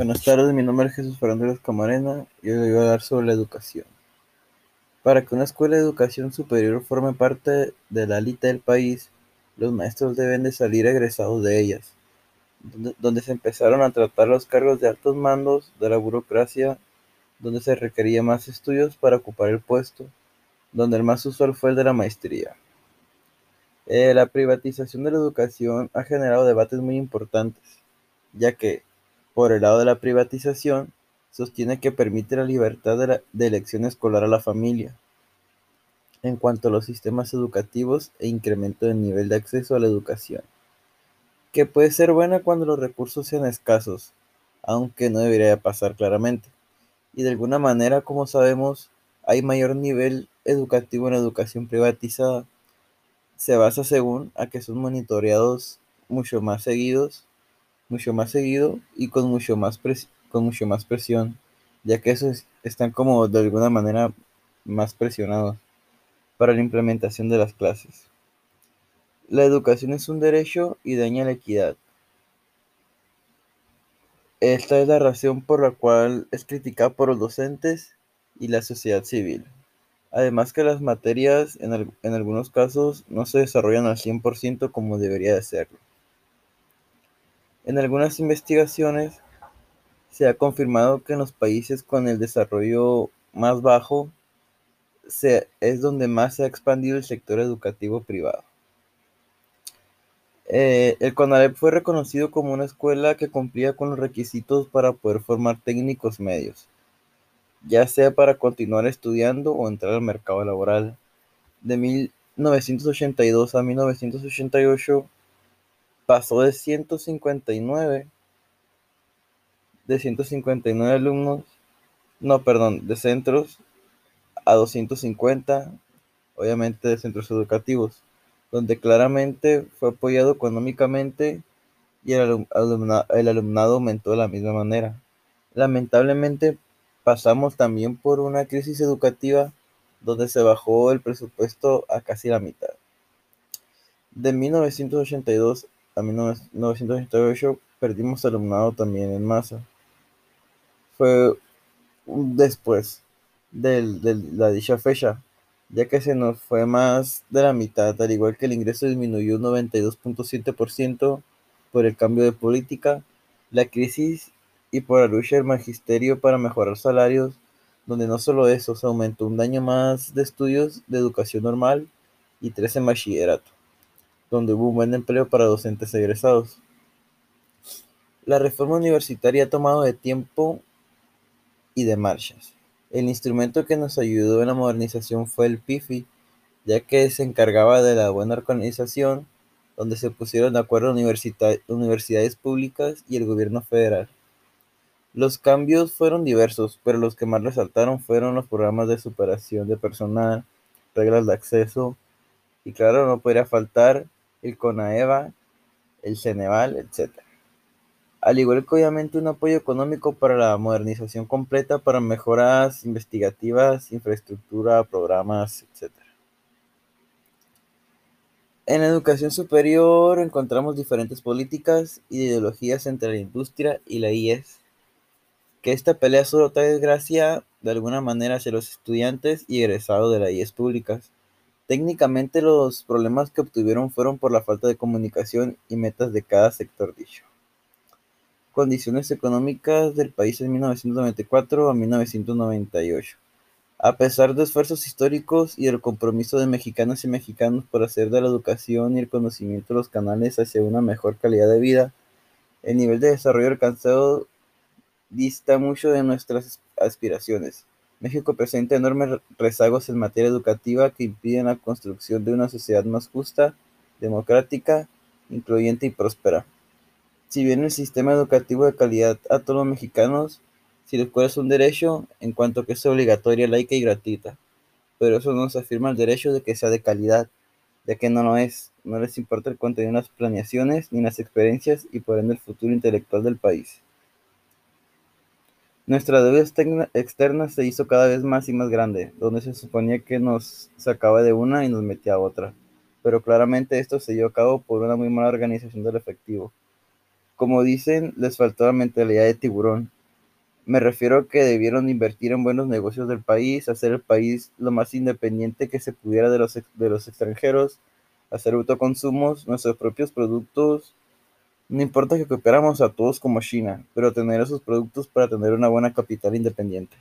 Buenas tardes, mi nombre es Jesús Fernández Camarena y hoy voy a hablar sobre la educación. Para que una escuela de educación superior forme parte de la élite del país, los maestros deben de salir egresados de ellas, donde, se empezaron a tratar los cargos de altos mandos de la burocracia, donde se requería más estudios para ocupar el puesto, donde el más usual fue el de la maestría. Eh, la privatización de la educación ha generado debates muy importantes, ya que por el lado de la privatización, sostiene que permite la libertad de, elección escolar a la familia. En cuanto a los sistemas educativos e incremento del nivel de acceso a la educación, que puede ser buena cuando los recursos sean escasos, aunque no debería pasar claramente. Y de alguna manera, como sabemos, hay mayor nivel educativo en la educación privatizada. Se basa según a que son monitoreados mucho más seguidos mucho más seguido y con mucho más, con mucho más presión, ya que esos están como de alguna manera más presionados para la implementación de las clases. La educación es un derecho y daña la equidad. Esta es la razón por la cual es criticada por los docentes y la sociedad civil. Además que las materias en, en algunos casos no se desarrollan al 100% como debería de serlo. En algunas investigaciones se ha confirmado que en los países con el desarrollo más bajo es donde más se ha expandido el sector educativo privado. Eh, el CONALEP fue reconocido como una escuela que cumplía con los requisitos para poder formar técnicos medios, ya sea para continuar estudiando o entrar al mercado laboral. De 1982 a 1988 pasó de 159 de 159 alumnos, no, perdón, de centros a 250, obviamente de centros educativos, donde claramente fue apoyado económicamente y el, alumnado aumentó de la misma manera. Lamentablemente pasamos también por una crisis educativa donde se bajó el presupuesto a casi la mitad. De 1982 a 1988 perdimos alumnado también en masa. Fue después de la dicha fecha, ya que se nos fue más de la mitad, al igual que el ingreso disminuyó un 92.7% por el cambio de política, la crisis y por la lucha del magisterio para mejorar salarios, donde no solo eso, se aumentó un daño más de estudios de educación normal y tres en bachillerato donde hubo un buen empleo para docentes egresados. La reforma universitaria ha tomado de tiempo y de marchas. El instrumento que nos ayudó en la modernización fue el PIFI, ya que se encargaba de la buena organización, donde se pusieron de acuerdo universidades públicas y el gobierno federal. Los cambios fueron diversos, pero los que más resaltaron fueron los programas de superación de personal, reglas de acceso, y claro, no podría faltar el CONAEVA, el Ceneval, etc. Al igual que obviamente un apoyo económico para la modernización completa, para mejoras investigativas, infraestructura, programas, etc. En la educación superior encontramos diferentes políticas y ideologías entre la industria y la IES, que esta pelea solo trae desgracia de alguna manera hacia los estudiantes y egresados de las IES públicas Técnicamente los problemas que obtuvieron fueron por la falta de comunicación y metas de cada sector dicho. Condiciones económicas del país en 1994 a 1998. A pesar de esfuerzos históricos y el compromiso de mexicanos y mexicanos por hacer de la educación y el conocimiento los canales hacia una mejor calidad de vida, el nivel de desarrollo alcanzado dista mucho de nuestras aspiraciones. México presenta enormes rezagos en materia educativa que impiden la construcción de una sociedad más justa, democrática, incluyente y próspera. Si bien el sistema educativo de calidad a todos los mexicanos, si la escuela es un derecho, en cuanto que es obligatoria, laica y gratuita, pero eso no se afirma el derecho de que sea de calidad, ya que no lo es, no les importa el contenido de las planeaciones ni las experiencias y por ende el futuro intelectual del país. Nuestra deuda externa se hizo cada vez más y más grande, donde se suponía que nos sacaba de una y nos metía a otra, pero claramente esto se llevó a cabo por una muy mala organización del efectivo. Como dicen, les faltó la mentalidad de tiburón. Me refiero a que debieron invertir en buenos negocios del país, hacer el país lo más independiente que se pudiera de los, de los extranjeros, hacer autoconsumos, nuestros propios productos. No importa que cooperamos a todos como China, pero tener esos productos para tener una buena capital independiente.